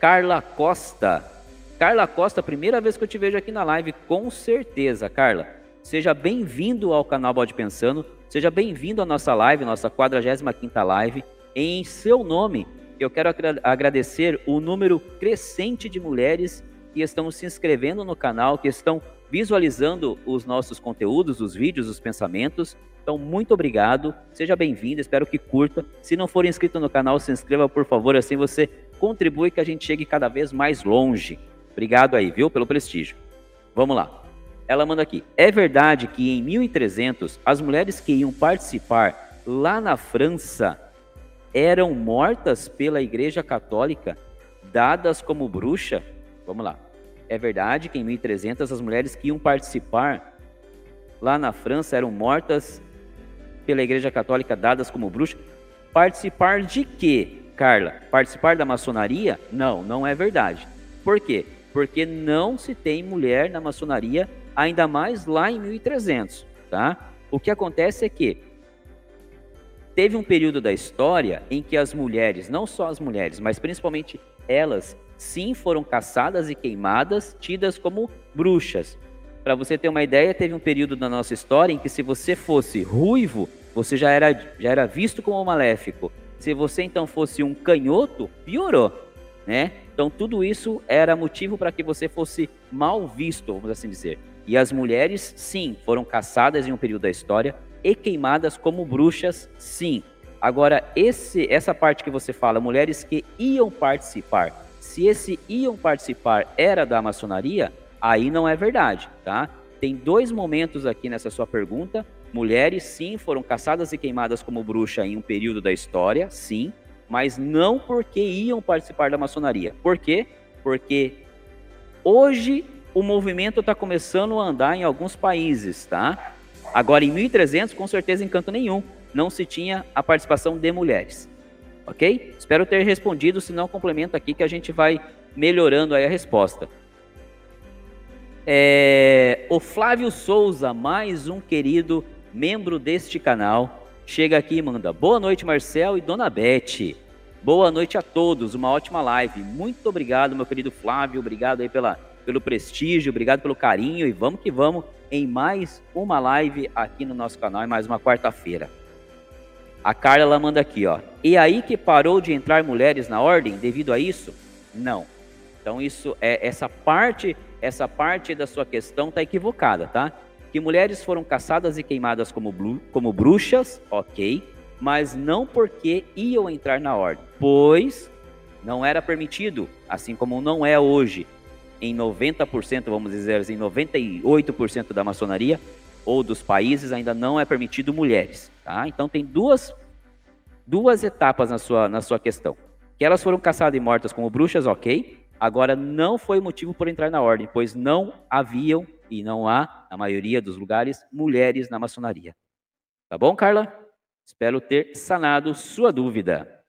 Carla Costa. Carla Costa, primeira vez que eu te vejo aqui na live, com certeza, Carla. Seja bem-vindo ao canal Bode Pensando, seja bem-vindo à nossa live, nossa 45ª live. Em seu nome, eu quero agradecer o número crescente de mulheres que estão se inscrevendo no canal, que estão visualizando os nossos conteúdos, os vídeos, os pensamentos. Então, muito obrigado, seja bem-vindo, espero que curta. Se não for inscrito no canal, se inscreva, por favor, assim você contribui que a gente chegue cada vez mais longe. Obrigado aí, viu, pelo prestígio. Vamos lá. Ela manda aqui. É verdade que em 1300 as mulheres que iam participar lá na França eram mortas pela Igreja Católica, dadas como bruxa? Vamos lá. É verdade que em 1300 as mulheres que iam participar lá na França eram mortas pela Igreja Católica, dadas como bruxa? Participar de quê, Carla? Participar da maçonaria? Não, não é verdade. Por quê? Porque não se tem mulher na maçonaria, ainda mais lá em 1300, tá? O que acontece é que teve um período da história em que as mulheres, não só as mulheres, mas principalmente elas, sim foram caçadas e queimadas, tidas como bruxas. Para você ter uma ideia, teve um período da nossa história em que se você fosse ruivo, você já era, já era visto como maléfico. Se você então fosse um canhoto, piorou, né? Então tudo isso era motivo para que você fosse mal visto, vamos assim dizer. E as mulheres, sim, foram caçadas em um período da história e queimadas como bruxas, sim. Agora, esse, essa parte que você fala, mulheres que iam participar, se esse iam participar era da maçonaria, aí não é verdade, tá? Tem dois momentos aqui nessa sua pergunta. Mulheres, sim, foram caçadas e queimadas como bruxa em um período da história, sim, mas não porque iam participar da maçonaria. Por quê? Porque hoje o movimento está começando a andar em alguns países, tá? Agora, em 1300, com certeza, em canto nenhum, não se tinha a participação de mulheres. Ok? Espero ter respondido, se não, complemento aqui que a gente vai melhorando aí a resposta. É, o Flávio Souza, mais um querido membro deste canal, chega aqui e manda boa noite, Marcel e Dona Beth. Boa noite a todos, uma ótima live. Muito obrigado, meu querido Flávio, obrigado aí pela, pelo prestígio, obrigado pelo carinho e vamos que vamos em mais uma live aqui no nosso canal, em mais uma quarta-feira. A Carla ela manda aqui, ó. E aí que parou de entrar mulheres na ordem devido a isso? Não. Então isso é essa parte, essa parte da sua questão está equivocada, tá? Que mulheres foram caçadas e queimadas como, como bruxas, ok, mas não porque iam entrar na ordem, pois não era permitido, assim como não é hoje em 90%, vamos dizer assim, 98% da maçonaria ou dos países ainda não é permitido mulheres, tá? Então tem duas duas etapas na sua na sua questão. Que elas foram caçadas e mortas como bruxas, OK? Agora não foi motivo por entrar na ordem, pois não haviam e não há, na maioria dos lugares, mulheres na maçonaria. Tá bom, Carla? Espero ter sanado sua dúvida.